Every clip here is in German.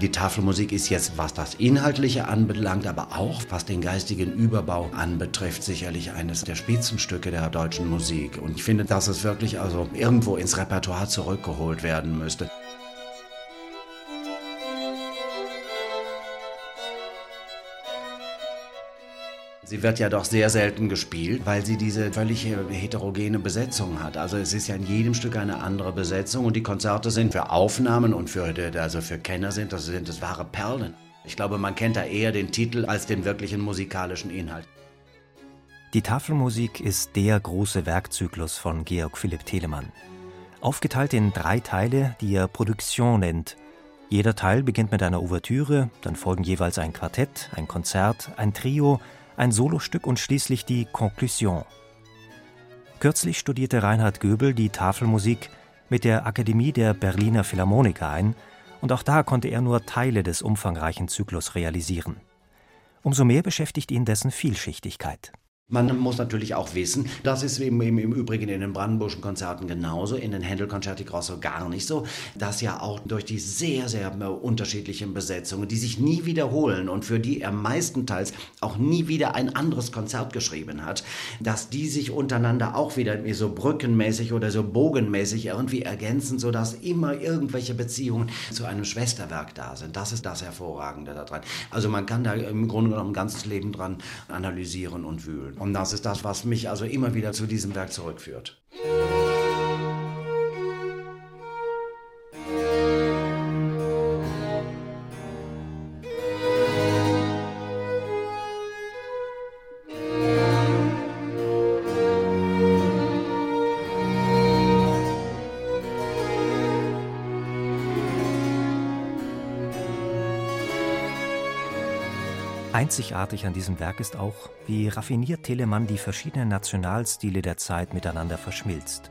Die Tafelmusik ist jetzt, was das Inhaltliche anbelangt, aber auch was den geistigen Überbau anbetrifft, sicherlich eines der Spitzenstücke der deutschen Musik. Und ich finde, dass es wirklich also irgendwo ins Repertoire zurückgeholt werden müsste. Sie wird ja doch sehr selten gespielt, weil sie diese völlig heterogene Besetzung hat. Also es ist ja in jedem Stück eine andere Besetzung und die Konzerte sind für Aufnahmen und für, also für Kenner sind das, sind das wahre Perlen. Ich glaube, man kennt da eher den Titel als den wirklichen musikalischen Inhalt. Die Tafelmusik ist der große Werkzyklus von Georg Philipp Telemann. Aufgeteilt in drei Teile, die er Produktion nennt. Jeder Teil beginnt mit einer Ouvertüre, dann folgen jeweils ein Quartett, ein Konzert, ein Trio, ein Solostück und schließlich die Conclusion. Kürzlich studierte Reinhard Göbel die Tafelmusik mit der Akademie der Berliner Philharmoniker ein, und auch da konnte er nur Teile des umfangreichen Zyklus realisieren. Umso mehr beschäftigt ihn dessen Vielschichtigkeit. Man muss natürlich auch wissen, das ist im, im, im Übrigen in den Brandenburgischen Konzerten genauso, in den Händel-Concerti Grosso gar nicht so, dass ja auch durch die sehr, sehr unterschiedlichen Besetzungen, die sich nie wiederholen und für die er meistenteils auch nie wieder ein anderes Konzert geschrieben hat, dass die sich untereinander auch wieder so brückenmäßig oder so bogenmäßig irgendwie ergänzen, sodass immer irgendwelche Beziehungen zu einem Schwesterwerk da sind. Das ist das Hervorragende daran. Also man kann da im Grunde genommen ein ganzes Leben dran analysieren und wühlen. Und das ist das, was mich also immer wieder zu diesem Werk zurückführt. Einzigartig an diesem Werk ist auch, wie raffiniert Telemann die verschiedenen Nationalstile der Zeit miteinander verschmilzt.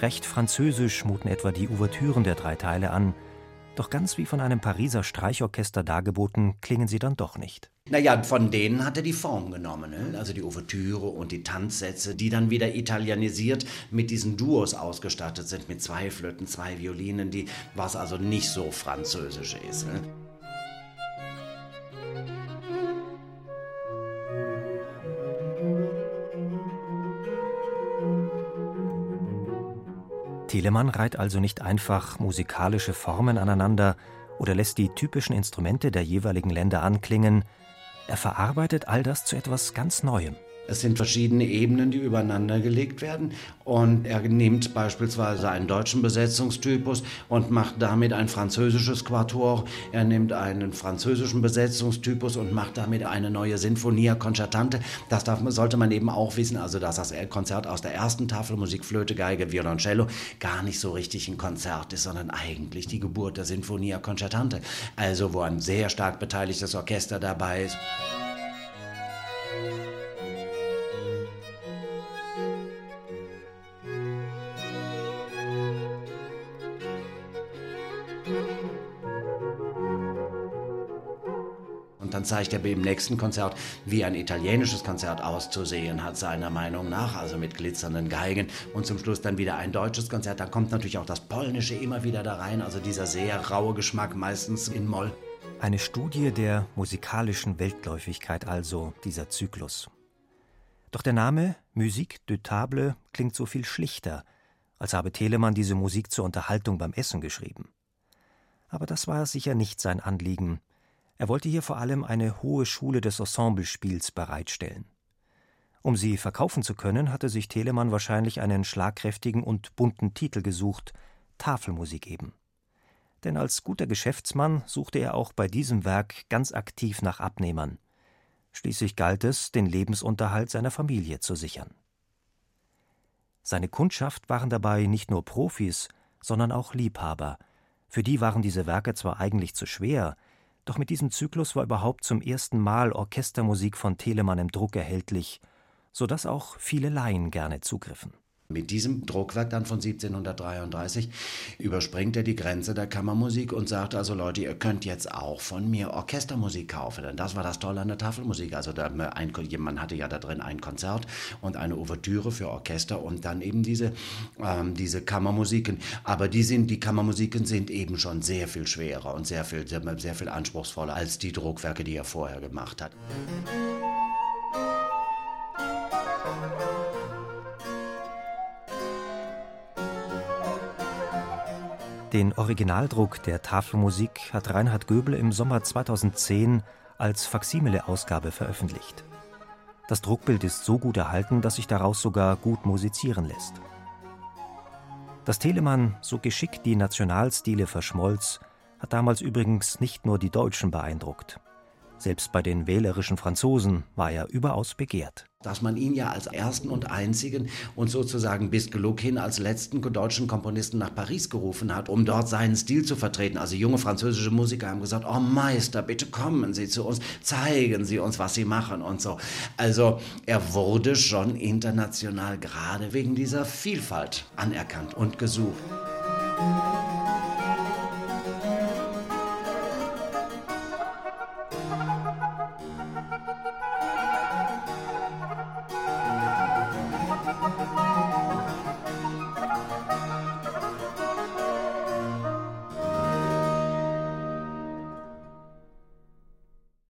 Recht französisch muten etwa die Ouvertüren der drei Teile an, doch ganz wie von einem Pariser Streichorchester dargeboten, klingen sie dann doch nicht. Naja, von denen hat er die Form genommen, ne? also die Ouvertüre und die Tanzsätze, die dann wieder italienisiert mit diesen Duos ausgestattet sind, mit zwei Flöten, zwei Violinen, die, was also nicht so französisch ist. Ne? Telemann reiht also nicht einfach musikalische Formen aneinander oder lässt die typischen Instrumente der jeweiligen Länder anklingen, er verarbeitet all das zu etwas ganz Neuem. Es sind verschiedene Ebenen, die übereinander gelegt werden. Und er nimmt beispielsweise einen deutschen Besetzungstypus und macht damit ein französisches Quatuor. Er nimmt einen französischen Besetzungstypus und macht damit eine neue Sinfonia Concertante. Das darf, sollte man eben auch wissen, also dass das Konzert aus der ersten Tafel Musik, Flöte, Geige, Violoncello gar nicht so richtig ein Konzert ist, sondern eigentlich die Geburt der Sinfonia Concertante. Also wo ein sehr stark beteiligtes Orchester dabei ist. Dann zeigt er im nächsten Konzert, wie ein italienisches Konzert auszusehen hat, seiner Meinung nach, also mit glitzernden Geigen. Und zum Schluss dann wieder ein deutsches Konzert. Da kommt natürlich auch das Polnische immer wieder da rein, also dieser sehr raue Geschmack, meistens in Moll. Eine Studie der musikalischen Weltläufigkeit also, dieser Zyklus. Doch der Name Musique de Table klingt so viel schlichter, als habe Telemann diese Musik zur Unterhaltung beim Essen geschrieben. Aber das war sicher nicht sein Anliegen. Er wollte hier vor allem eine hohe Schule des Ensemblespiels bereitstellen. Um sie verkaufen zu können, hatte sich Telemann wahrscheinlich einen schlagkräftigen und bunten Titel gesucht, Tafelmusik eben. Denn als guter Geschäftsmann suchte er auch bei diesem Werk ganz aktiv nach Abnehmern. Schließlich galt es, den Lebensunterhalt seiner Familie zu sichern. Seine Kundschaft waren dabei nicht nur Profis, sondern auch Liebhaber. Für die waren diese Werke zwar eigentlich zu schwer, doch mit diesem Zyklus war überhaupt zum ersten Mal Orchestermusik von Telemann im Druck erhältlich, so dass auch viele Laien gerne zugriffen Mit diesem Druckwerk dann von 1733 überspringt er die Grenze der Kammermusik und sagt also Leute, ihr könnt jetzt auch von mir Orchestermusik kaufen, denn das war das Tolle an der Tafelmusik. Also da ein, man hatte ja da drin ein Konzert und eine Ouvertüre für Orchester und dann eben diese, ähm, diese Kammermusiken. Aber die sind, die Kammermusiken sind eben schon sehr viel schwerer und sehr viel, sehr, sehr viel anspruchsvoller als die Druckwerke, die er vorher gemacht hat. Den Originaldruck der Tafelmusik hat Reinhard Göbel im Sommer 2010 als Faksimile-Ausgabe veröffentlicht. Das Druckbild ist so gut erhalten, dass sich daraus sogar gut musizieren lässt. Dass Telemann so geschickt die Nationalstile verschmolz, hat damals übrigens nicht nur die Deutschen beeindruckt. Selbst bei den wählerischen Franzosen war er überaus begehrt. Dass man ihn ja als ersten und einzigen und sozusagen bis Gluck hin als letzten deutschen Komponisten nach Paris gerufen hat, um dort seinen Stil zu vertreten. Also junge französische Musiker haben gesagt, oh Meister, bitte kommen Sie zu uns, zeigen Sie uns, was Sie machen und so. Also er wurde schon international gerade wegen dieser Vielfalt anerkannt und gesucht. Musik